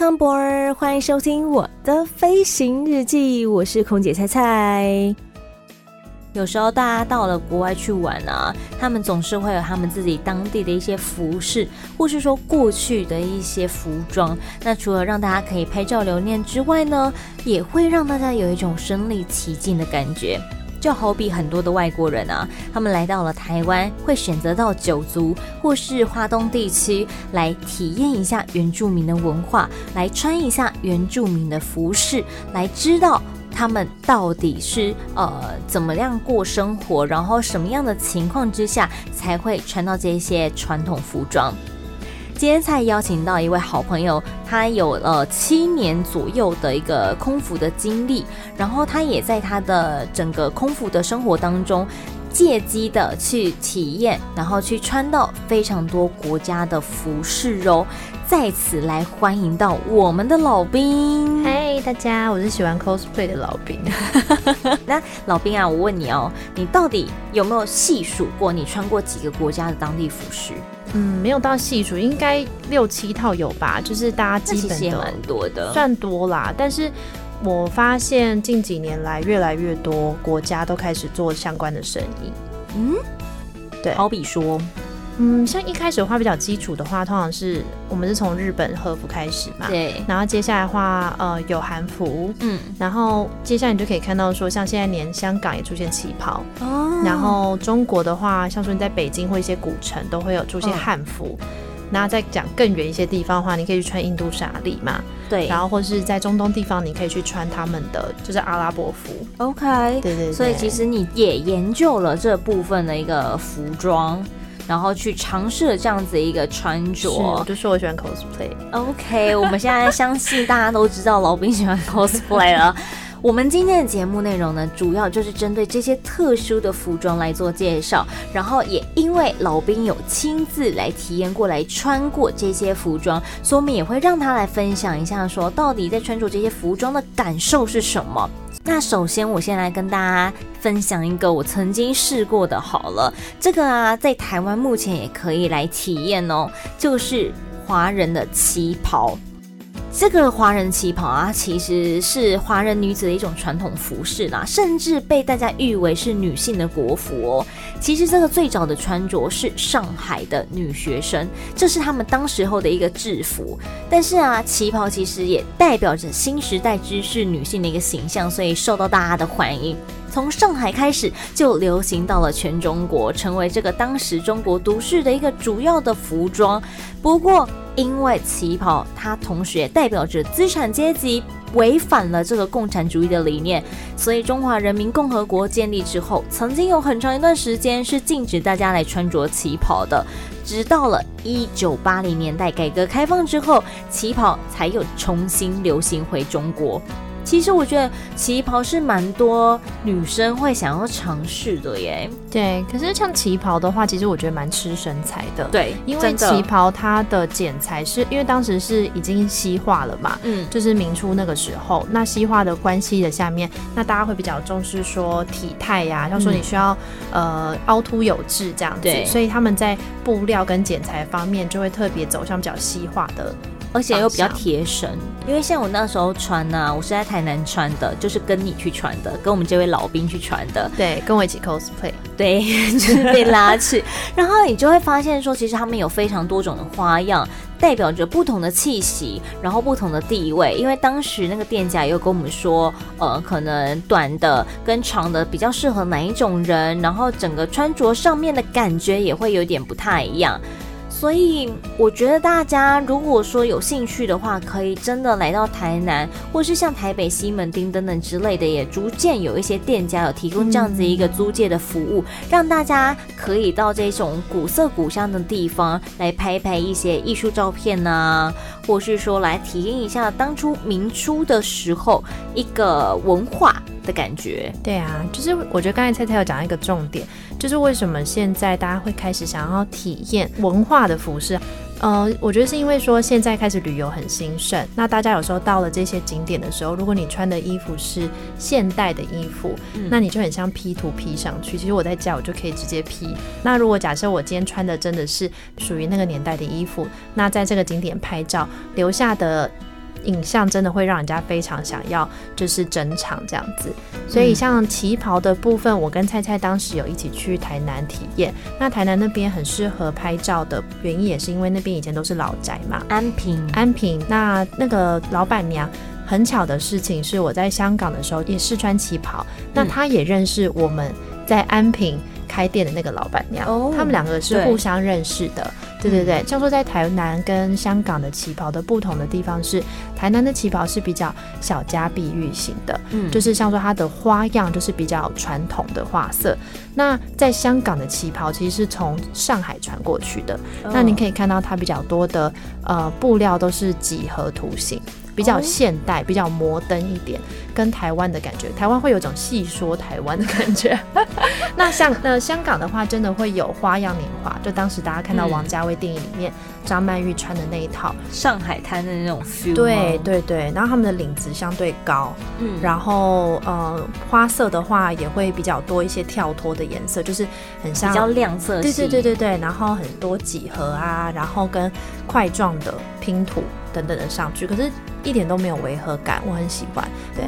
康博欢迎收听我的飞行日记，我是空姐菜菜。有时候大家到了国外去玩啊，他们总是会有他们自己当地的一些服饰，或是说过去的一些服装。那除了让大家可以拍照留念之外呢，也会让大家有一种身临其境的感觉。就好比很多的外国人啊，他们来到了台湾，会选择到九族或是花东地区来体验一下原住民的文化，来穿一下原住民的服饰，来知道他们到底是呃怎么样过生活，然后什么样的情况之下才会穿到这些传统服装。今天才邀请到一位好朋友，他有了七年左右的一个空服的经历，然后他也在他的整个空服的生活当中，借机的去体验，然后去穿到非常多国家的服饰哦。在此来欢迎到我们的老兵，嗨，大家，我是喜欢 cosplay 的老兵。那老兵啊，我问你哦，你到底有没有细数过你穿过几个国家的当地服饰？嗯，没有到细数，应该六七套有吧？就是大家基本的，蛮多的，算多啦。但是我发现近几年来，越来越多国家都开始做相关的生意。嗯，对，好比说。嗯，像一开始的话比较基础的话，通常是我们是从日本和服开始嘛，对。然后接下来的话，呃，有韩服，嗯。然后接下来你就可以看到说，像现在连香港也出现旗袍哦。然后中国的话，像说你在北京或一些古城都会有出现汉服。那、哦、再讲更远一些地方的话，你可以去穿印度纱丽嘛，对。然后或是在中东地方，你可以去穿他们的就是阿拉伯服。OK，对，对对。所以其实你也研究了这部分的一个服装。然后去尝试了这样子一个穿着，我就说我喜欢 cosplay。OK，我们现在相信大家都知道老兵喜欢 cosplay 了。我们今天的节目内容呢，主要就是针对这些特殊的服装来做介绍。然后也因为老兵有亲自来体验过来穿过这些服装，所以我们也会让他来分享一下，说到底在穿着这些服装的感受是什么。那首先，我先来跟大家分享一个我曾经试过的，好了，这个啊，在台湾目前也可以来体验哦，就是华人的旗袍。这个华人旗袍啊，其实是华人女子的一种传统服饰啦，甚至被大家誉为是女性的国服哦。其实这个最早的穿着是上海的女学生，这是他们当时候的一个制服。但是啊，旗袍其实也代表着新时代知识女性的一个形象，所以受到大家的欢迎。从上海开始就流行到了全中国，成为这个当时中国都市的一个主要的服装。不过，因为旗袍它同时也代表着资产阶级，违反了这个共产主义的理念，所以中华人民共和国建立之后，曾经有很长一段时间是禁止大家来穿着旗袍的。直到了一九八零年代改革开放之后，旗袍才又重新流行回中国。其实我觉得旗袍是蛮多女生会想要尝试的耶。对，可是像旗袍的话，其实我觉得蛮吃身材的。对，因为旗袍它的剪裁是因为当时是已经西化了嘛，嗯，就是明初那个时候，那西化的关系的下面，那大家会比较重视说体态呀，要说你需要、嗯、呃凹凸有致这样子，所以他们在布料跟剪裁方面就会特别走向比较西化的。而且又比较贴身，因为像我那时候穿呢、啊，我是在台南穿的，就是跟你去穿的，跟我们这位老兵去穿的，对，跟我一起 cosplay，对，就是被拉去，然后你就会发现说，其实他们有非常多种的花样，代表着不同的气息，然后不同的地位。因为当时那个店家也有跟我们说，呃，可能短的跟长的比较适合哪一种人，然后整个穿着上面的感觉也会有点不太一样。所以我觉得大家如果说有兴趣的话，可以真的来到台南，或是像台北西门町等等之类的，也逐渐有一些店家有提供这样子一个租借的服务，让大家可以到这种古色古香的地方来拍拍一些艺术照片啊，或是说来体验一下当初明初的时候一个文化的感觉。对啊，就是我觉得刚才蔡蔡有讲一个重点，就是为什么现在大家会开始想要体验文化的服饰，呃，我觉得是因为说现在开始旅游很兴盛，那大家有时候到了这些景点的时候，如果你穿的衣服是现代的衣服，嗯、那你就很像 P 图 P 上去。其实我在家我就可以直接 P。那如果假设我今天穿的真的是属于那个年代的衣服，那在这个景点拍照留下的。影像真的会让人家非常想要，就是整场这样子。所以像旗袍的部分，我跟蔡蔡当时有一起去台南体验。那台南那边很适合拍照的原因，也是因为那边以前都是老宅嘛。安平，安平。那那个老板娘，很巧的事情是，我在香港的时候也试穿旗袍，那她也认识我们在安平开店的那个老板娘。哦，他们两个是互相认识的。对对对，像说在台南跟香港的旗袍的不同的地方是，台南的旗袍是比较小家碧玉型的，嗯，就是像说它的花样就是比较传统的花色。那在香港的旗袍其实是从上海传过去的，哦，那你可以看到它比较多的呃布料都是几何图形。比较现代，比较摩登一点，跟台湾的感觉，台湾会有种细说台湾的感觉。那像那香港的话，真的会有花样年华，就当时大家看到王家卫电影里面张曼玉穿的那一套上海滩的那种 feel。对对对，然后他们的领子相对高，嗯，然后呃花色的话也会比较多一些跳脱的颜色，就是很像比较亮色系。对对对对对，然后很多几何啊，然后跟块状的拼图等等的上去，可是。一点都没有违和感，我很喜欢。对，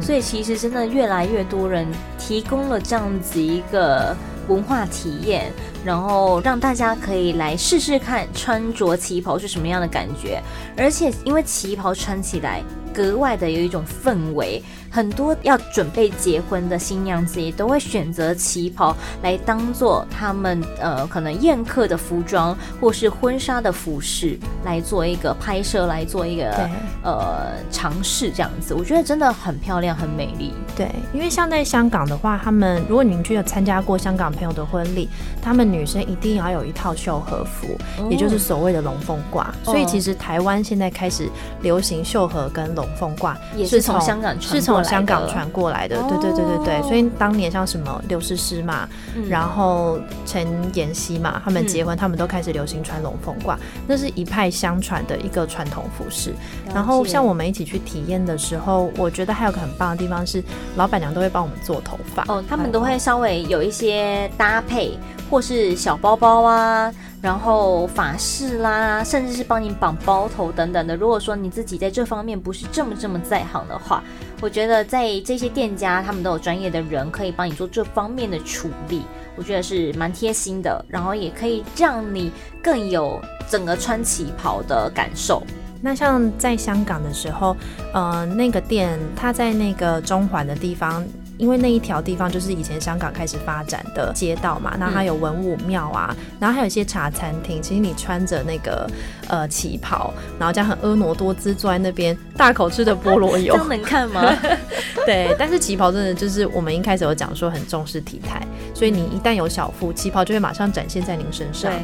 所以其实真的越来越多人提供了这样子一个文化体验，然后让大家可以来试试看穿着旗袍是什么样的感觉，而且因为旗袍穿起来格外的有一种氛围。很多要准备结婚的新娘子也都会选择旗袍来当做他们呃可能宴客的服装，或是婚纱的服饰来做一个拍摄，来做一个呃尝试这样子。我觉得真的很漂亮，很美丽。对，因为像在香港的话，他们如果你们去有参加过香港朋友的婚礼，他们女生一定要有一套秀和服，哦、也就是所谓的龙凤褂。所以其实台湾现在开始流行秀和跟龙凤褂，也是从香港传过来。香港传过来的，对对对对对，所以当年像什么刘诗诗嘛，嗯、然后陈妍希嘛，他们结婚，嗯、他们都开始流行穿龙凤褂，那是一派相传的一个传统服饰。然后像我们一起去体验的时候，我觉得还有个很棒的地方是，老板娘都会帮我们做头发。哦，他们都会稍微有一些搭配，或是小包包啊。然后发饰啦，甚至是帮你绑包头等等的。如果说你自己在这方面不是这么这么在行的话，我觉得在这些店家，他们都有专业的人可以帮你做这方面的处理，我觉得是蛮贴心的。然后也可以让你更有整个穿旗袍的感受。那像在香港的时候，呃，那个店它在那个中环的地方。因为那一条地方就是以前香港开始发展的街道嘛，那它有文武庙啊，然后还有一些茶餐厅。其实你穿着那个呃旗袍，然后这样很婀娜多姿坐在那边，大口吃的菠萝油，这样能看吗？对，但是旗袍真的就是我们一开始有讲说很重视体态，所以你一旦有小腹，旗袍就会马上展现在您身上。对，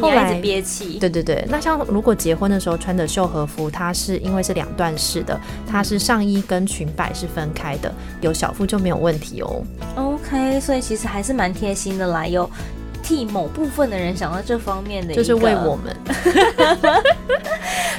后来憋气。对对对，那像如果结婚的时候穿的秀和服，它是因为是两段式的，它是上衣跟裙摆是分开的，有小腹就没有问题哦。OK，所以其实还是蛮贴心的啦，有替某部分的人想到这方面的，就是为我们。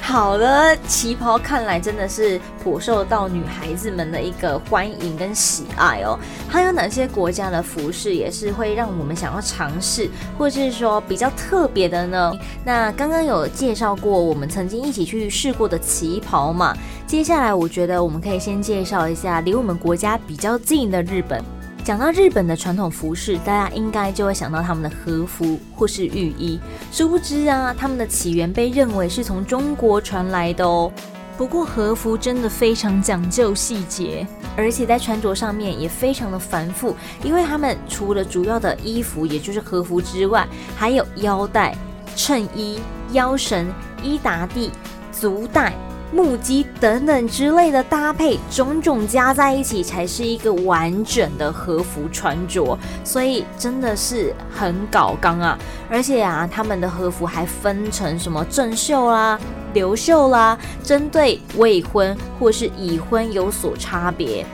好的，旗袍看来真的是颇受到女孩子们的一个欢迎跟喜爱哦。还有哪些国家的服饰也是会让我们想要尝试，或者是说比较特别的呢？那刚刚有介绍过我们曾经一起去试过的旗袍嘛。接下来我觉得我们可以先介绍一下离我们国家比较近的日本。讲到日本的传统服饰，大家应该就会想到他们的和服或是浴衣。殊不知啊，他们的起源被认为是从中国传来的哦。不过和服真的非常讲究细节，而且在穿着上面也非常的繁复，因为他们除了主要的衣服，也就是和服之外，还有腰带。衬衣、腰绳、衣打底、足带。木屐等等之类的搭配，种种加在一起才是一个完整的和服穿着，所以真的是很搞刚啊！而且啊，他们的和服还分成什么正袖啦、流袖啦，针对未婚或是已婚有所差别。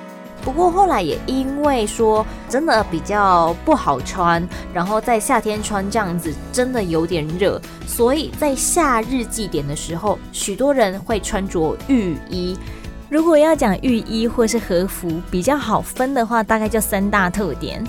不过后来也因为说真的比较不好穿，然后在夏天穿这样子真的有点热，所以在夏日祭典的时候，许多人会穿着浴衣。如果要讲浴衣或是和服比较好分的话，大概就三大特点。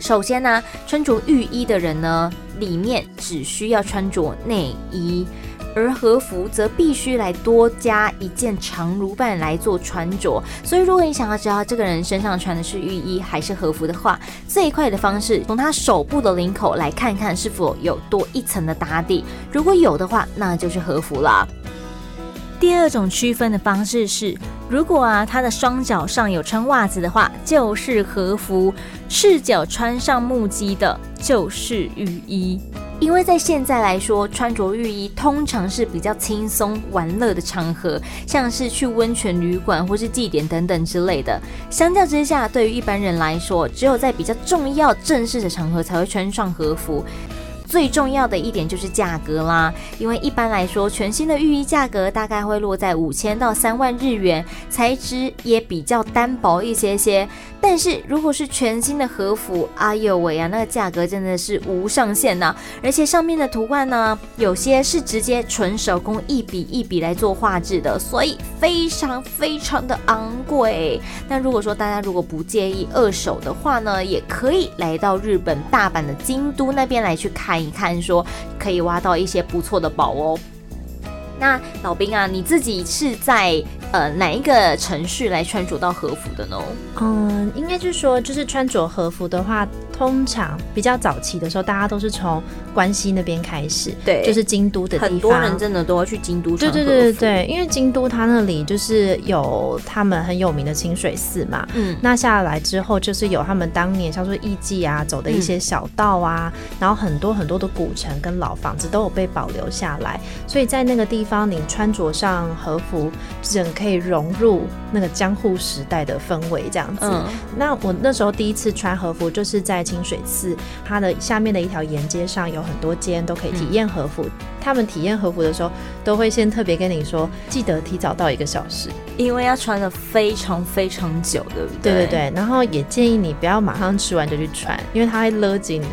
首先呢，穿着浴衣的人呢，里面只需要穿着内衣。而和服则必须来多加一件长襦袢来做穿着，所以如果你想要知道这个人身上穿的是浴衣还是和服的话，最快的方式从他手部的领口来看看是否有多一层的打底，如果有的话，那就是和服啦。第二种区分的方式是，如果啊他的双脚上有穿袜子的话，就是和服；赤脚穿上木屐的，就是浴衣。因为在现在来说，穿着浴衣通常是比较轻松玩乐的场合，像是去温泉旅馆或是祭典等等之类的。相较之下，对于一般人来说，只有在比较重要正式的场合才会穿上和服。最重要的一点就是价格啦，因为一般来说，全新的浴衣价格大概会落在五千到三万日元，材质也比较单薄一些些。但是如果是全新的和服，哎呦喂啊，那个价格真的是无上限呐！而且上面的图案呢，有些是直接纯手工一笔一笔来做画质的，所以非常非常的昂贵。那如果说大家如果不介意二手的话呢，也可以来到日本大阪的京都那边来去看一看，说可以挖到一些不错的宝哦。那老兵啊，你自己是在呃哪一个程序来穿着到和服的呢？嗯，应该就是说，就是穿着和服的话。通常比较早期的时候，大家都是从关西那边开始，对，就是京都的地方。很多人真的都要去京都穿和服。对对对对，因为京都它那里就是有他们很有名的清水寺嘛。嗯，那下来之后就是有他们当年像说艺伎啊走的一些小道啊，嗯、然后很多很多的古城跟老房子都有被保留下来，所以在那个地方你穿着上和服，整可以融入那个江户时代的氛围这样子。嗯、那我那时候第一次穿和服就是在。清水寺，它的下面的一条沿街上有很多间都可以体验和服。嗯、他们体验和服的时候，都会先特别跟你说，记得提早到一个小时，因为要穿的非常非常久，对不对？对对对。然后也建议你不要马上吃完就去穿，因为它会勒紧你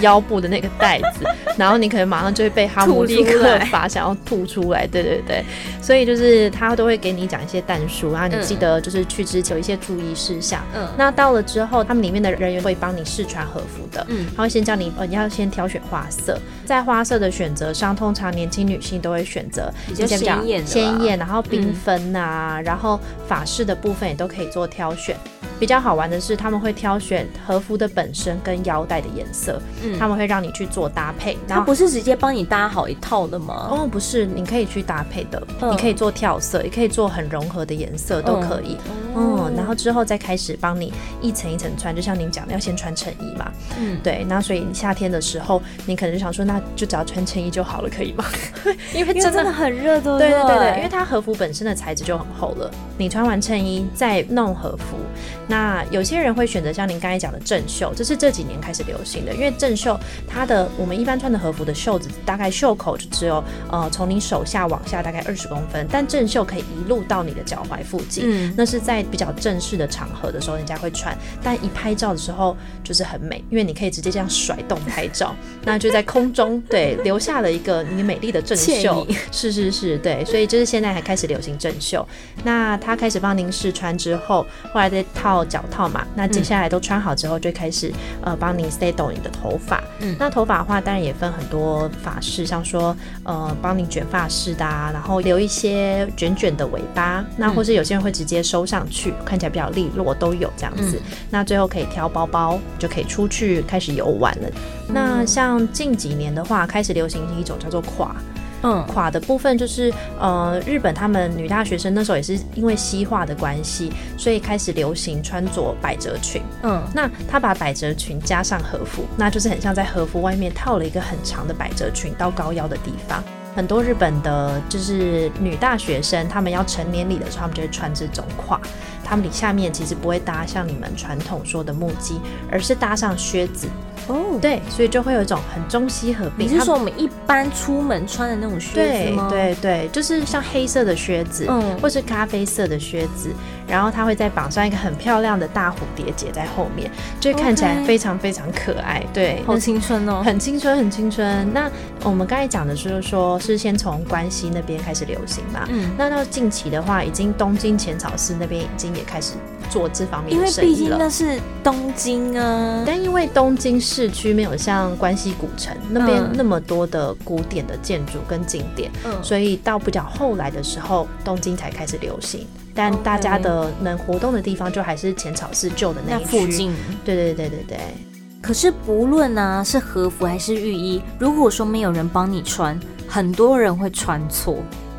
腰部的那个带子，然后你可能马上就会被哈姆立克法想要吐出来。对对对。所以就是他都会给你讲一些但书，然后你记得就是去之前有一些注意事项。嗯。那到了之后，他们里面的人员会帮你试穿。和服的，嗯，他会先叫你，呃，你要先挑选花色，在花色的选择上，通常年轻女性都会选择比较鲜艳、鲜艳，然后缤纷啊，嗯、然后法式的部分也都可以做挑选。比较好玩的是，他们会挑选和服的本身跟腰带的颜色，嗯，他们会让你去做搭配。他不是直接帮你搭好一套的吗？哦，不是，你可以去搭配的，嗯、你可以做跳色，也可以做很融合的颜色，都可以。嗯，嗯，然后之后再开始帮你一层一层穿，就像您讲的，要先穿衬衣嘛。嗯，对。那所以夏天的时候，你可能就想说，那就只要穿衬衣就好了，可以吗？因为真的很热，对对对对，因为它和服本身的材质就很厚了，你穿完衬衣再弄和服。那有些人会选择像您刚才讲的正袖，这是这几年开始流行的。因为正袖它的我们一般穿的和服的袖子大概袖口就只有呃从你手下往下大概二十公分，但正袖可以一路到你的脚踝附近。嗯，那是在比较正式的场合的时候人家会穿，但一拍照的时候就是很美，因为你可以直接这样甩动拍照，那就在空中对留下了一个你美丽的正袖。是是是，对，所以就是现在还开始流行正袖。那他开始帮您试穿之后，后来再套。脚套嘛，那接下来都穿好之后，就开始呃帮你 stay 抖你的头发。嗯，那头发的话，当然也分很多发式，像说呃帮你卷发式的啊，然后留一些卷卷的尾巴，那或是有些人会直接收上去，看起来比较利落，都有这样子。嗯，那最后可以挑包包，就可以出去开始游玩了。嗯，那像近几年的话，开始流行一种叫做垮。嗯，垮的部分就是呃，日本他们女大学生那时候也是因为西化的关系，所以开始流行穿着百褶裙。嗯，那她把百褶裙加上和服，那就是很像在和服外面套了一个很长的百褶裙到高腰的地方。很多日本的就是女大学生，她们要成年礼的时候，她们就会穿这种褂。她们里下面其实不会搭像你们传统说的木屐，而是搭上靴子。哦，对，所以就会有一种很中西合璧。你是说我们一般出门穿的那种靴子吗？对对对，就是像黑色的靴子，嗯，或是咖啡色的靴子，然后它会再绑上一个很漂亮的大蝴蝶结在后面，就会看起来非常非常可爱。对，好青春哦，很青春，很青春。那我们刚才讲的就是说，是先从关西那边开始流行嘛？嗯，那到近期的话，已经东京浅草寺那边已经也开始做这方面的生意了。因为毕竟那是东京啊，但因为东京。市区没有像关西古城那边那么多的古典的建筑跟景点，嗯，所以到比较后来的时候，东京才开始流行。但大家的能活动的地方，就还是浅草寺旧的那一区。附近。对对对对对。可是不论呢、啊、是和服还是浴衣，如果说没有人帮你穿，很多人会穿错。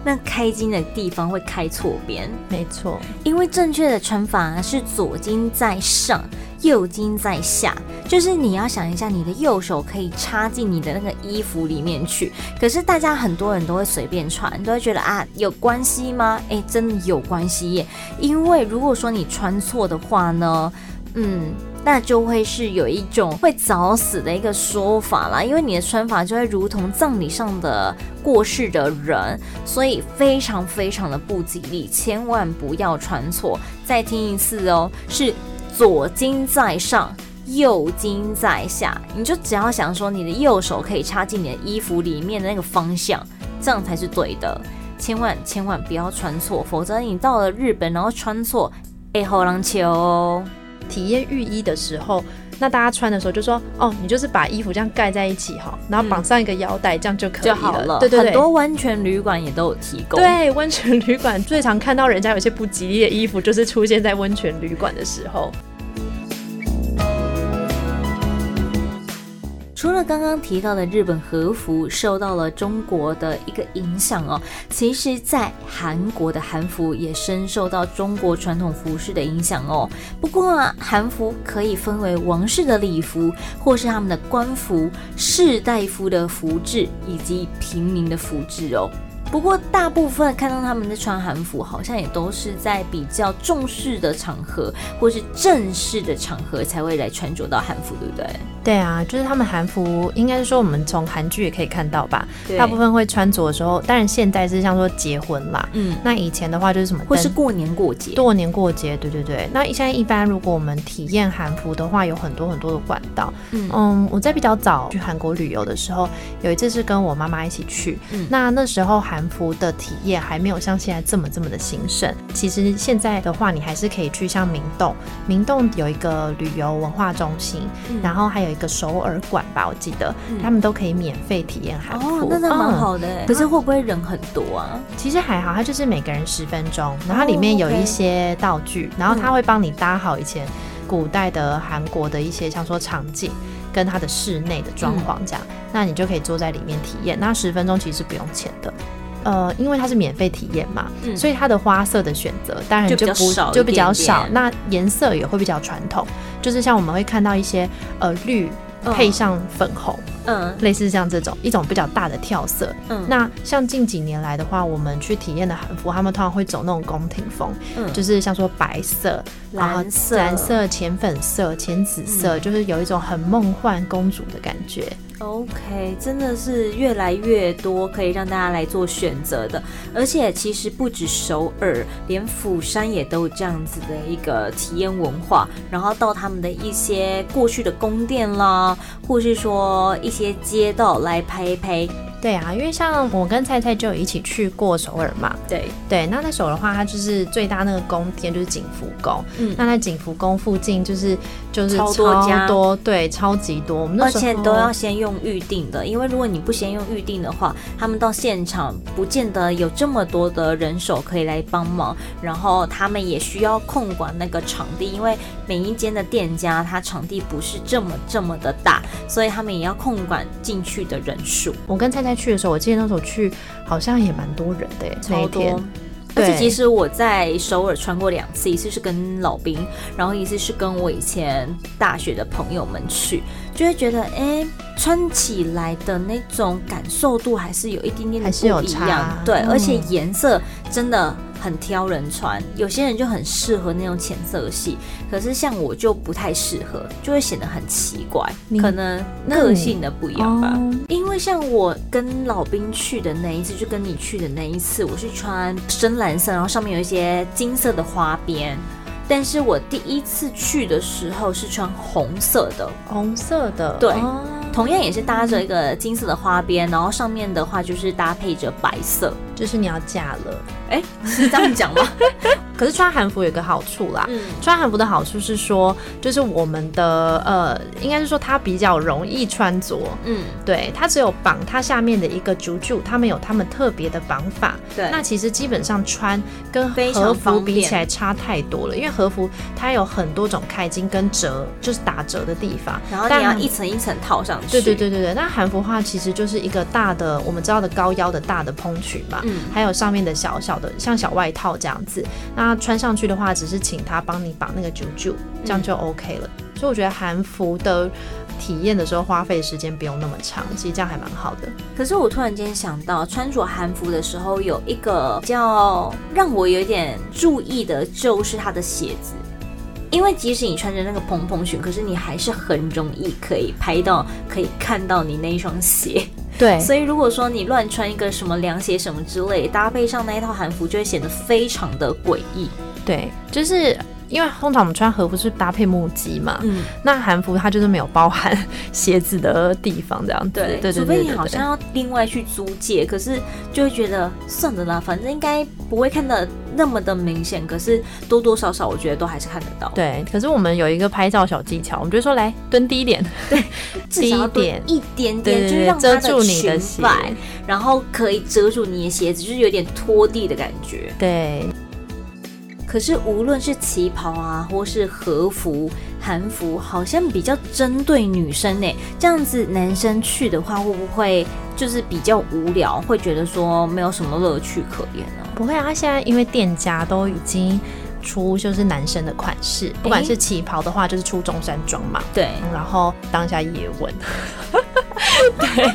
那开襟的地方会开错边，没错，因为正确的穿法是左襟在上，右襟在下，就是你要想一下，你的右手可以插进你的那个衣服里面去。可是大家很多人都会随便穿，都会觉得啊，有关系吗？诶，真的有关系耶，因为如果说你穿错的话呢，嗯。那就会是有一种会早死的一个说法啦，因为你的穿法就会如同葬礼上的过世的人，所以非常非常的不吉利，千万不要穿错。再听一次哦，是左襟在上，右襟在下，你就只要想说你的右手可以插进你的衣服里面的那个方向，这样才是对的。千万千万不要穿错，否则你到了日本然后穿错，哎，好难求哦。体验浴衣的时候，那大家穿的时候就说：“哦，你就是把衣服这样盖在一起哈，然后绑上一个腰带，这样就可以了。”就好了。对对对，很多温泉旅馆也都有提供。对，温泉旅馆最常看到人家有些不吉利的衣服，就是出现在温泉旅馆的时候。除了刚刚提到的日本和服受到了中国的一个影响哦，其实，在韩国的韩服也深受到中国传统服饰的影响哦。不过啊，韩服可以分为王室的礼服，或是他们的官服、士大夫的服制，以及平民的服制哦。不过，大部分看到他们在穿韩服，好像也都是在比较重视的场合，或是正式的场合才会来穿着到韩服，对不对？对啊，就是他们韩服，应该是说我们从韩剧也可以看到吧。大部分会穿着的时候，当然现在是像说结婚啦，嗯，那以前的话就是什么，或是过年过节，过年过节，对对对。那现在一般如果我们体验韩服的话，有很多很多的管道。嗯嗯，我在比较早去韩国旅游的时候，有一次是跟我妈妈一起去，嗯，那那时候韩韩服的体验还没有像现在这么这么的兴盛。其实现在的话，你还是可以去像明洞，明洞有一个旅游文化中心，嗯、然后还有一个首尔馆吧，我记得、嗯、他们都可以免费体验韩服。哦，那那蛮好的。可是会不会人很多啊？其实还好，它就是每个人十分钟，然后里面有一些道具，然后他会帮你搭好以前古代的韩国的一些，像说场景。跟它的室内的装潢这样，嗯、那你就可以坐在里面体验。那十分钟其实是不用钱的，呃，因为它是免费体验嘛，嗯、所以它的花色的选择当然就不就比，就比较少。那颜色也会比较传统，就是像我们会看到一些呃绿配上粉红。哦嗯，类似像这种一种比较大的跳色。嗯，那像近几年来的话，我们去体验的韩服，他们通常会走那种宫廷风，嗯，就是像说白色、蓝色、蓝色、浅粉色、浅紫色，嗯，就是有一种很梦幻公主的感觉。OK，真的是越来越多可以让大家来做选择的，而且其实不止首尔，连釜山也都有这样子的一个体验文化。然后到他们的一些过去的宫殿啦，或是说一些街道来拍一拍。对啊，因为像我跟菜菜就有一起去过首尔嘛。对对，那在首尔的话，它就是最大那个宫殿就是景福宫。嗯，那在景福宫附近就是就是超多对，超级多。我们而且都要先用预定的，因为如果你不先用预定的话，他们到现场不见得有这么多的人手可以来帮忙。然后他们也需要控管那个场地，因为每一间的店家它场地不是这么这么的大，所以他们也要控管进去的人数。我跟菜菜。去的时候，我记得那时候去好像也蛮多人的，超多。而且其实我在首尔穿过两次，一次是跟老兵，然后一次是跟我以前大学的朋友们去，就会觉得哎。欸穿起来的那种感受度还是有一点点的不一样，对，嗯、而且颜色真的很挑人穿，有些人就很适合那种浅色系，可是像我就不太适合，就会显得很奇怪，可能个性的不一样吧。因为像我跟老兵去的那一次，就跟你去的那一次，我是穿深蓝色，然后上面有一些金色的花边，但是我第一次去的时候是穿红色的，红色的，对。哦。同样也是搭着一个金色的花边，然后上面的话就是搭配着白色，就是你要嫁了，哎、欸，是这样讲吗？可是穿韩服有个好处啦，嗯，穿韩服的好处是说，就是我们的呃，应该是说它比较容易穿着，嗯，对，它只有绑它下面的一个竹柱，他们有他们特别的绑法，对，那其实基本上穿跟和服比起来差太多了，因为和服它有很多种开襟跟折，就是打折的地方，然后你要一层一层套上去，对对对对对，那韩服的话其实就是一个大的我们知道的高腰的大的蓬裙嘛，嗯，还有上面的小小的像小外套这样子，那。穿上去的话，只是请他帮你绑那个啾啾，这样就 OK 了。嗯、所以我觉得韩服的体验的时候，花费时间不用那么长，其实这样还蛮好的。可是我突然间想到，穿着韩服的时候，有一个比较让我有点注意的，就是它的鞋子。因为即使你穿着那个蓬蓬裙，可是你还是很容易可以拍到，可以看到你那一双鞋。对，所以如果说你乱穿一个什么凉鞋什么之类，搭配上那一套韩服，就会显得非常的诡异。对，就是。因为通常我们穿和服是搭配木屐嘛，嗯，那韩服它就是没有包含鞋子的地方，这样子。对对对，除非你好像要另外去租借，可是就会觉得算了啦，反正应该不会看的那么的明显，可是多多少少我觉得都还是看得到。对，可是我们有一个拍照小技巧，我们就说来蹲低一点，对，低一点，一点点，就是让遮住你的鞋，然后可以遮住你的鞋子，就是有点拖地的感觉。对。可是无论是旗袍啊，或是和服、韩服，好像比较针对女生呢。这样子男生去的话，会不会就是比较无聊？会觉得说没有什么乐趣可言呢？不会啊，现在因为店家都已经出就是男生的款式，不管是旗袍的话，就是出中山装嘛。对，然后当下也问。对，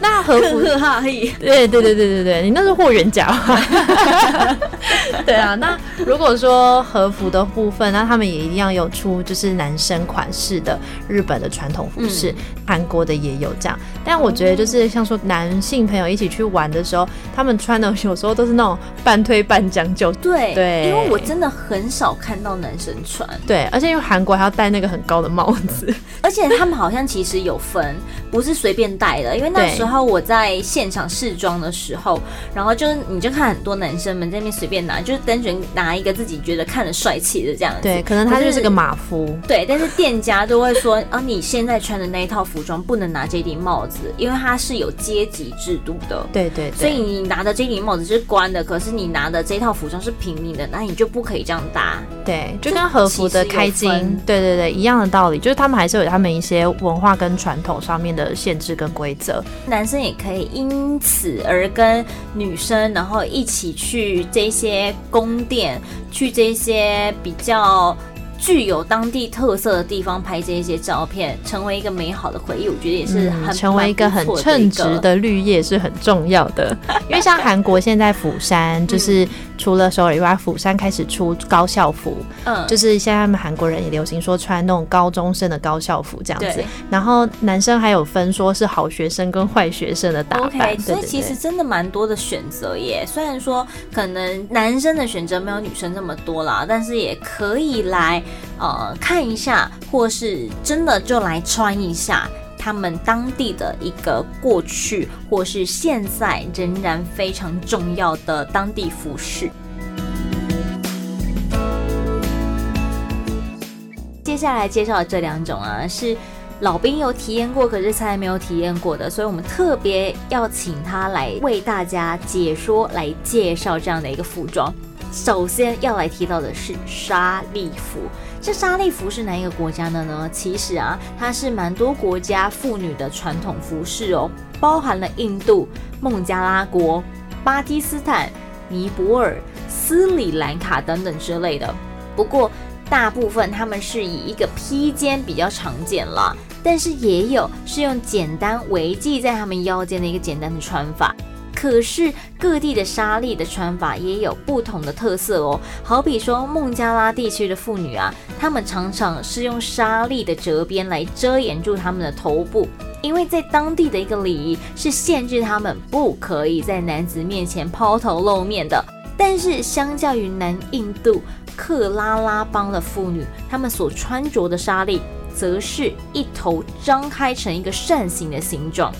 那和服的话，对对对对对对，你那是霍元甲吧？对啊，那如果说和服的部分，那他们也一样有出，就是男生款式的日本的传统服饰，韩、嗯、国的也有这样。但我觉得就是像说男性朋友一起去玩的时候，他们穿的有时候都是那种半推半将就。对对，因为我真的很少看到男生穿。对，而且因为韩国还要戴那个很高的帽子，而且他们好像其实有分，不是随便戴的。因为那时候我在现场试妆的时候，然后就是你就看很多男生们在那边随便拿，就是单纯拿一个自己觉得看着帅气的这样子。对，可能他就是个马夫。对，但是店家都会说啊，你现在穿的那一套服装不能拿这顶帽子，因为它是有阶级制度的。对，对对。所以你拿的这顶帽子是官的，可是你拿的这套服装是平民的，那你就不可以这样搭。对，就跟和服的开襟，对对对，一样的道理，就是他们还是有他们一些文化跟传统上面的限制跟规则。男生也可以因此而跟女生，然后一起去这些宫殿，去这些比较。具有当地特色的地方拍这一些照片，成为一个美好的回忆，我觉得也是很、嗯、成为一个很称职的绿叶是很重要的。因为像韩国现在釜山，就是除了首尔以外，釜山开始出高校服，嗯，就是现在他们韩国人也流行说穿那种高中生的高校服这样子。然后男生还有分说是好学生跟坏学生的打扮。所以其实真的蛮多的选择耶。虽然说可能男生的选择没有女生这么多啦，但是也可以来。呃，看一下，或是真的就来穿一下他们当地的一个过去，或是现在仍然非常重要的当地服饰。接下来介绍的这两种啊，是老兵有体验过，可是从来没有体验过的，所以我们特别要请他来为大家解说、来介绍这样的一个服装。首先要来提到的是莎莉服。这莎莉服是哪一个国家的呢？其实啊，它是蛮多国家妇女的传统服饰哦，包含了印度、孟加拉国、巴基斯坦、尼泊尔、斯里兰卡等等之类的。不过，大部分他们是以一个披肩比较常见啦，但是也有是用简单围系在他们腰间的一个简单的穿法。可是各地的沙粒的穿法也有不同的特色哦，好比说孟加拉地区的妇女啊，她们常常是用沙粒的折边来遮掩住她们的头部，因为在当地的一个礼仪是限制她们不可以在男子面前抛头露面的。但是相较于南印度克拉拉邦的妇女，她们所穿着的莎莉则是一头张开成一个扇形的形状。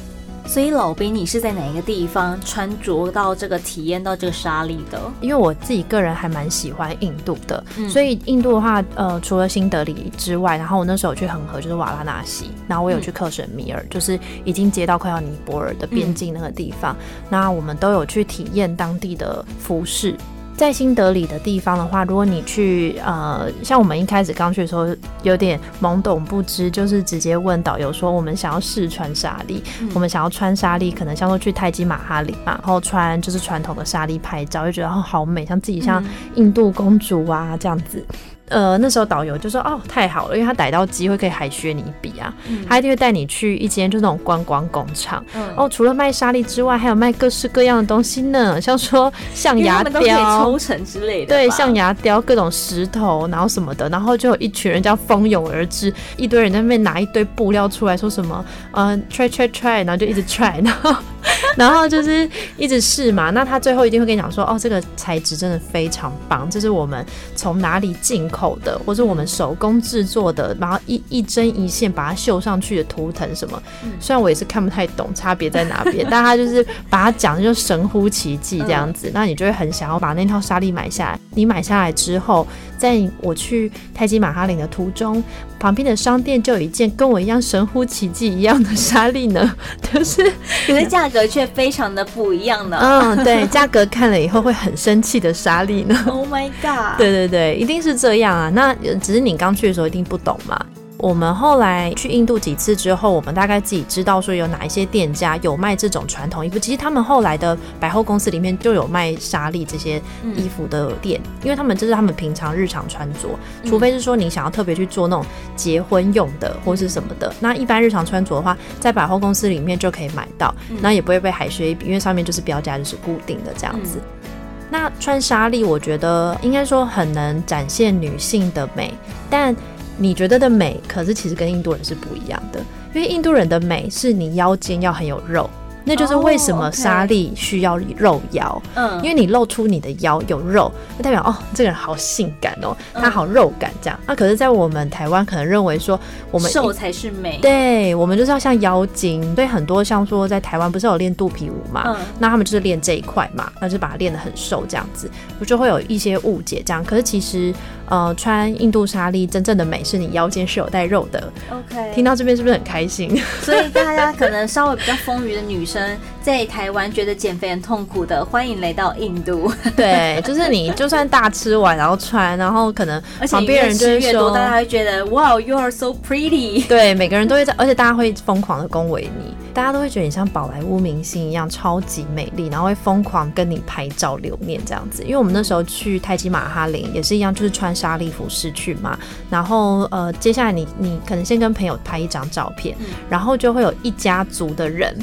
所以老兵，你是在哪一个地方穿着到这个体验到这个沙粒的？因为我自己个人还蛮喜欢印度的，嗯、所以印度的话，呃，除了新德里之外，然后我那时候去恒河，就是瓦拉纳西，然后我有去克什米尔，嗯、就是已经接到快要尼泊尔的边境那个地方，嗯、那我们都有去体验当地的服饰。在新德里的地方的话，如果你去呃，像我们一开始刚去的时候，有点懵懂不知，就是直接问导游说，我们想要试穿莎莉，嗯、我们想要穿莎莉，可能像说去泰姬玛哈里嘛，然后穿就是传统的莎莉拍照，就觉得哦好美，像自己像印度公主啊这样子。呃，那时候导游就说：“哦，太好了，因为他逮到机会可以海削你一笔啊，嗯、他一定会带你去一间就那种观光工厂。嗯、哦，除了卖沙粒之外，还有卖各式各样的东西呢，像说象牙雕、抽成之类的，对，象牙雕、各种石头，然后什么的，然后就有一群人这样蜂拥而至，一堆人在那边拿一堆布料出来说什么，呃，try try try，然后就一直 try，然后。” 然后就是一直试嘛，那他最后一定会跟你讲说，哦，这个材质真的非常棒，这是我们从哪里进口的，或者我们手工制作的，然后一一针一线把它绣上去的图腾什么。虽然我也是看不太懂差别在哪边，但他就是把它讲的就神乎其技这样子，那你就会很想要把那套沙粒买下来。你买下来之后，在我去泰姬玛哈陵的途中，旁边的商店就有一件跟我一样神乎其技一样的纱丽呢，就是可是价格却非常的不一样呢。嗯，对，价格看了以后会很生气的纱丽呢。Oh my god！对对对，一定是这样啊。那只是你刚去的时候一定不懂嘛。我们后来去印度几次之后，我们大概自己知道说有哪一些店家有卖这种传统衣服。其实他们后来的百货公司里面就有卖莎莉这些衣服的店，嗯、因为他们这是他们平常日常穿着，除非是说你想要特别去做那种结婚用的或是什么的。那一般日常穿着的话，在百货公司里面就可以买到，那也不会被海削一笔，因为上面就是标价就是固定的这样子。嗯、那穿莎莉，我觉得应该说很能展现女性的美，但。你觉得的美，可是其实跟印度人是不一样的，因为印度人的美是你腰间要很有肉。那就是为什么沙莉需要肉腰，嗯，因为你露出你的腰有肉，就代表哦，这个人好性感哦，他好肉感这样。那可是，在我们台湾可能认为说，我们瘦才是美，对，我们就是要像妖精。所以很多像说在台湾不是有练肚皮舞嘛，那他们就是练这一块嘛，那就把它练得很瘦这样子，我就会有一些误解这样。可是其实，呃，穿印度纱丽真正的美是你腰间是有带肉的。OK，听到这边是不是很开心？所以大家可能稍微比较丰腴的女生。在台湾觉得减肥很痛苦的，欢迎来到印度。对，就是你就算大吃完然后穿，然后可能旁边人就会说，大家会觉得哇，you are so pretty。对，每个人都会在，而且大家会疯狂的恭维你，大家都会觉得你像宝莱坞明星一样超级美丽，然后会疯狂跟你拍照留念这样子。因为我们那时候去泰姬玛哈林也是一样，就是穿莎莉服饰去嘛，然后呃，接下来你你可能先跟朋友拍一张照片，嗯、然后就会有一家族的人。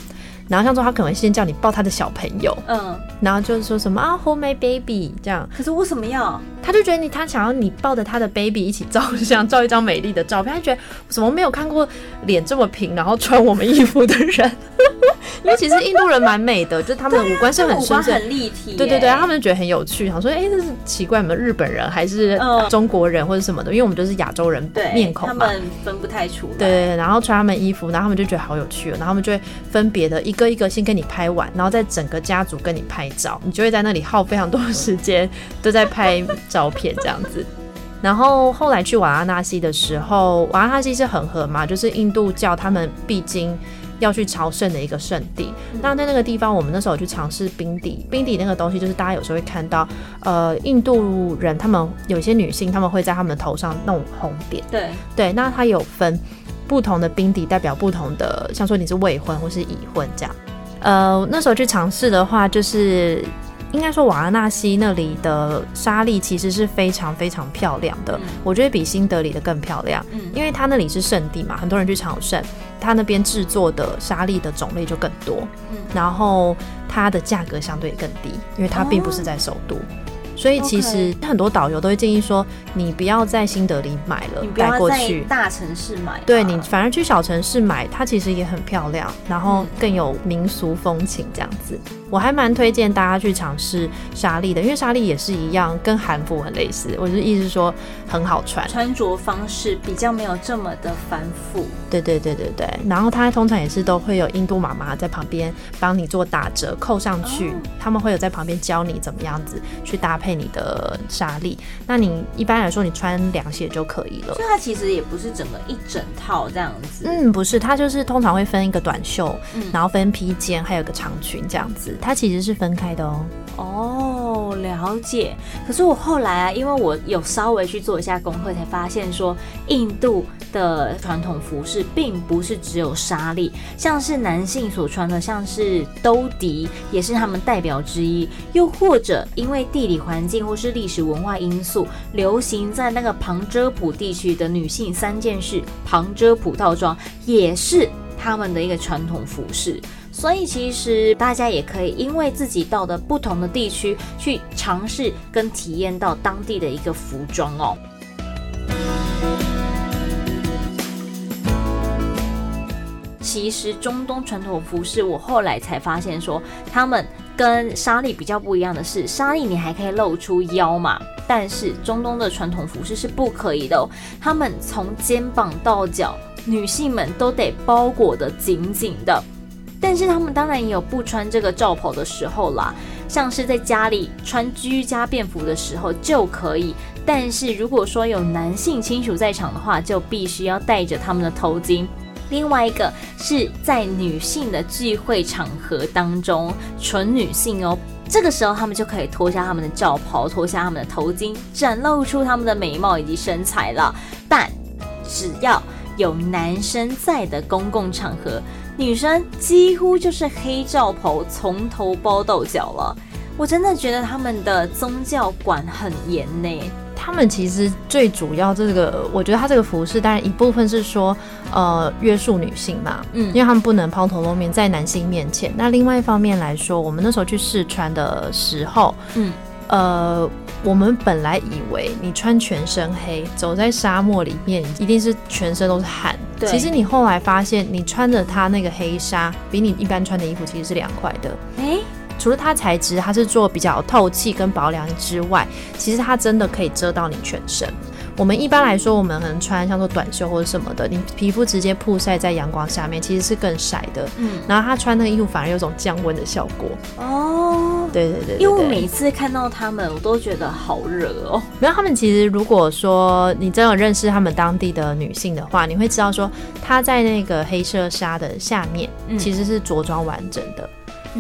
然后像说他可能会先叫你抱他的小朋友，嗯，然后就是说什么啊，hold my baby 这样。可是为什么要？他就觉得你他想要你抱着他的 baby 一起照相，照一张美丽的照片。他觉得怎么没有看过脸这么平，然后穿我们衣服的人？因为其实印度人蛮美的，就是他们的五官是很深邃、很立体。对对对，他们觉得很有趣，想说哎，这是奇怪，我们日本人还是中国人或者什么的？因为我们都是亚洲人面孔嘛，他们分不太出来。对，然后穿他们衣服，然后他们就觉得好有趣，然后他们就会分别的一个一个先跟你拍完，然后再整个家族跟你拍照，你就会在那里耗非常多的时间都在拍照片这样子。然后后来去瓦拉纳西的时候，瓦拉纳西是恒河嘛，就是印度教他们必经。要去朝圣的一个圣地。嗯、那在那个地方，我们那时候去尝试冰底。冰底那个东西，就是大家有时候会看到，呃，印度人他们有一些女性，他们会在他们的头上弄红点。对对，那它有分不同的冰底，代表不同的，像说你是未婚或是已婚这样。呃，那时候去尝试的话，就是。应该说，瓦拉纳西那里的沙粒其实是非常非常漂亮的，嗯、我觉得比新德里的更漂亮。嗯，因为它那里是圣地嘛，很多人去朝圣，它那边制作的沙粒的种类就更多，嗯，然后它的价格相对也更低，因为它并不是在首都。哦所以其实很多导游都会建议说，你不要在新德里买了，带过去大城市买。对，你反而去小城市买，它其实也很漂亮，然后更有民俗风情这样子。我还蛮推荐大家去尝试沙礫的，因为沙礫也是一样，跟韩服很类似。我就意思是说很好穿，穿着方式比较没有这么的繁复。对对对对对。然后它通常也是都会有印度妈妈在旁边帮你做打折扣上去，他们会有在旁边教你怎么样子去搭配。你的沙礫，那你一般来说你穿凉鞋就可以了。所以它其实也不是整个一整套这样子。嗯，不是，它就是通常会分一个短袖，嗯、然后分披肩，还有个长裙这样子。它其实是分开的哦。哦，了解。可是我后来啊，因为我有稍微去做一下功课，才发现说印度的传统服饰并不是只有沙礫，像是男性所穿的，像是兜笛，也是他们代表之一。又或者因为地理环境或是历史文化因素，流行在那个旁遮普地区的女性三件式旁遮普套装，也是他们的一个传统服饰。所以其实大家也可以因为自己到的不同的地区去尝试跟体验到当地的一个服装哦。其实中东传统服饰，我后来才发现说，他们跟沙礫比较不一样的是，沙礫你还可以露出腰嘛，但是中东的传统服饰是不可以的哦。他们从肩膀到脚，女性们都得包裹得紧紧的。但是他们当然也有不穿这个罩袍的时候啦，像是在家里穿居家便服的时候就可以。但是如果说有男性亲属在场的话，就必须要戴着他们的头巾。另外一个是在女性的聚会场合当中，纯女性哦，这个时候他们就可以脱下他们的罩袍，脱下他们的头巾，展露出他们的美貌以及身材了。但只要有男生在的公共场合，女生几乎就是黑罩袍从头包到脚了。我真的觉得他们的宗教管很严呢。他们其实最主要这个，我觉得他这个服饰，当然一部分是说，呃，约束女性嘛，嗯，因为他们不能抛头露面在男性面前。那另外一方面来说，我们那时候去试穿的时候，嗯，呃，我们本来以为你穿全身黑，走在沙漠里面，一定是全身都是汗。对，其实你后来发现，你穿着它那个黑纱，比你一般穿的衣服其实是凉快的。欸除了它材质，它是做比较透气跟薄凉之外，其实它真的可以遮到你全身。我们一般来说，我们可能穿像做短袖或者什么的，你皮肤直接曝晒在阳光下面，其实是更晒的。嗯，然后他穿那个衣服反而有种降温的效果。哦，对对对，对，因为我每次看到他们，我都觉得好热哦。没有，他们其实如果说你真有认识他们当地的女性的话，你会知道说，她在那个黑色纱的下面，其实是着装完整的。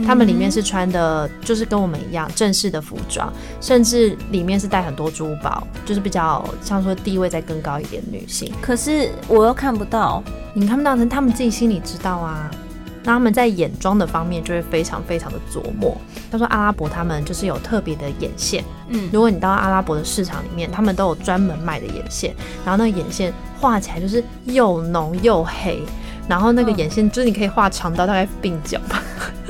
他们里面是穿的，就是跟我们一样正式的服装，甚至里面是带很多珠宝，就是比较像说地位再更高一点的女性。可是我又看不到，你看不到，他们自己心里知道啊。那他们在眼妆的方面就会非常非常的琢磨。他说阿拉伯他们就是有特别的眼线，嗯，如果你到阿拉伯的市场里面，他们都有专门卖的眼线，然后那个眼线画起来就是又浓又黑。然后那个眼线就是你可以画长到大概鬓角吧，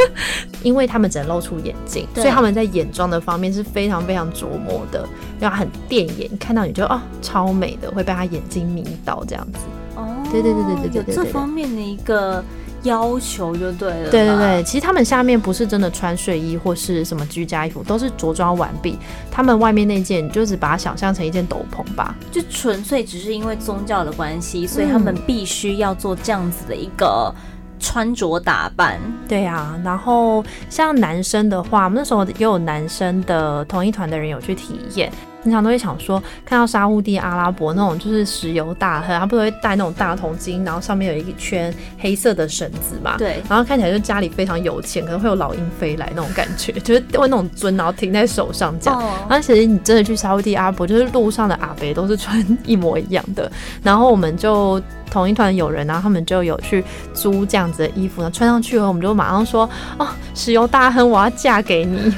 因为他们只能露出眼睛，所以他们在眼妆的方面是非常非常琢磨的，要很电眼，看到你就哦超美的，会被他眼睛迷倒这样子。哦，对对对对对对，有这方面的一个。要求就对了。对对对，其实他们下面不是真的穿睡衣或是什么居家衣服，都是着装完毕。他们外面那件就只把它想象成一件斗篷吧，就纯粹只是因为宗教的关系，所以他们必须要做这样子的一个穿着打扮。嗯、对啊，然后像男生的话，那时候也有男生的同一团的人有去体验。经常都会想说，看到沙乌地阿拉伯那种就是石油大亨，他不都会戴那种大头巾，然后上面有一圈黑色的绳子嘛？对。然后看起来就家里非常有钱，可能会有老鹰飞来那种感觉，就是会那种尊，然后停在手上这样。Oh. 然后其实你真的去沙乌地阿拉伯，就是路上的阿伯都是穿一模一样的。然后我们就同一团友人，然后他们就有去租这样子的衣服，呢，穿上去后，我们就马上说：“哦，石油大亨，我要嫁给你。”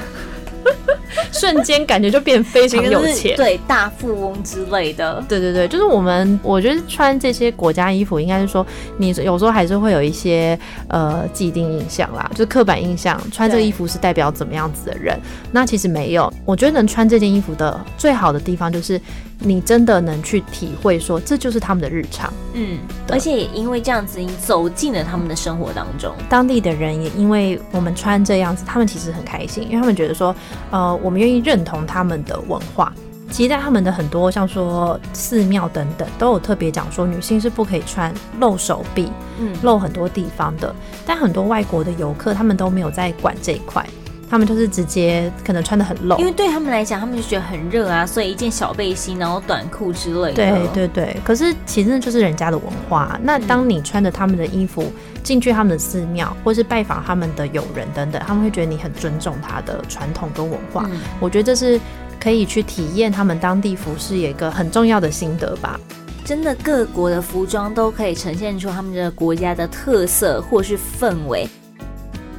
瞬间感觉就变非常有 钱，对，大富翁之类的。对对对，就是我们，我觉得穿这些国家衣服，应该是说，你有时候还是会有一些呃既定印象啦，就是刻板印象，穿这个衣服是代表怎么样子的人。那其实没有，我觉得能穿这件衣服的最好的地方就是。你真的能去体会说，这就是他们的日常，嗯，而且也因为这样子，你走进了他们的生活当中。当地的人也因为我们穿这样子，他们其实很开心，因为他们觉得说，呃，我们愿意认同他们的文化。其实，在他们的很多像说寺庙等等，都有特别讲说，女性是不可以穿露手臂，嗯，露很多地方的。但很多外国的游客，他们都没有在管这一块。他们就是直接可能穿的很露，因为对他们来讲，他们就觉得很热啊，所以一件小背心，然后短裤之类的。对对对，可是其实就是人家的文化。那当你穿着他们的衣服进去他们的寺庙，或是拜访他们的友人等等，他们会觉得你很尊重他的传统跟文化。嗯，我觉得这是可以去体验他们当地服饰一个很重要的心得吧。真的，各国的服装都可以呈现出他们的国家的特色或是氛围。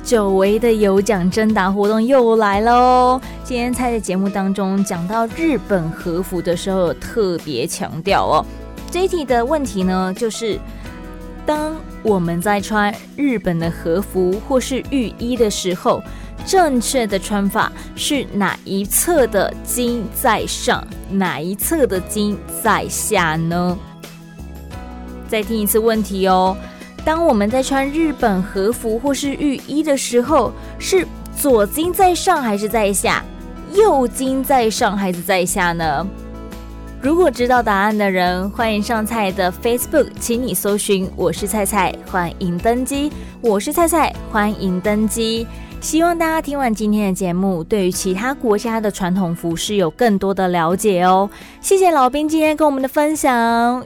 久违的有奖征答活动又来喽！今天在节目当中讲到日本和服的时候，特别强调哦。这一题的问题呢，就是当我们在穿日本的和服或是浴衣的时候，正确的穿法是哪一侧的襟在上，哪一侧的襟在下呢？再听一次问题哦。当我们在穿日本和服或是浴衣的时候，是左襟在上还是在下？右襟在上还是在下呢？如果知道答案的人，欢迎上菜的 Facebook，请你搜寻“我是菜菜”，欢迎登机。我是菜菜，欢迎登机。希望大家听完今天的节目，对于其他国家的传统服饰有更多的了解哦。谢谢老兵今天跟我们的分享。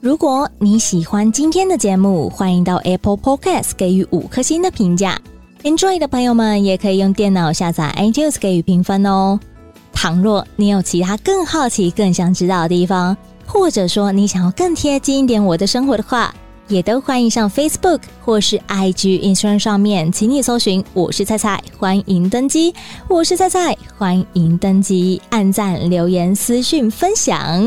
如果你喜欢今天的节目，欢迎到 Apple Podcast 给予五颗星的评价。Enjoy 的朋友们也可以用电脑下载 iTunes 给予评分哦。倘若你有其他更好奇、更想知道的地方，或者说你想要更贴近一点我的生活的话，也都欢迎上 Facebook 或是 IG Instagram 上面，请你搜寻“我是菜菜”，欢迎登机。我是菜菜，欢迎登机，按赞、留言、私讯、分享。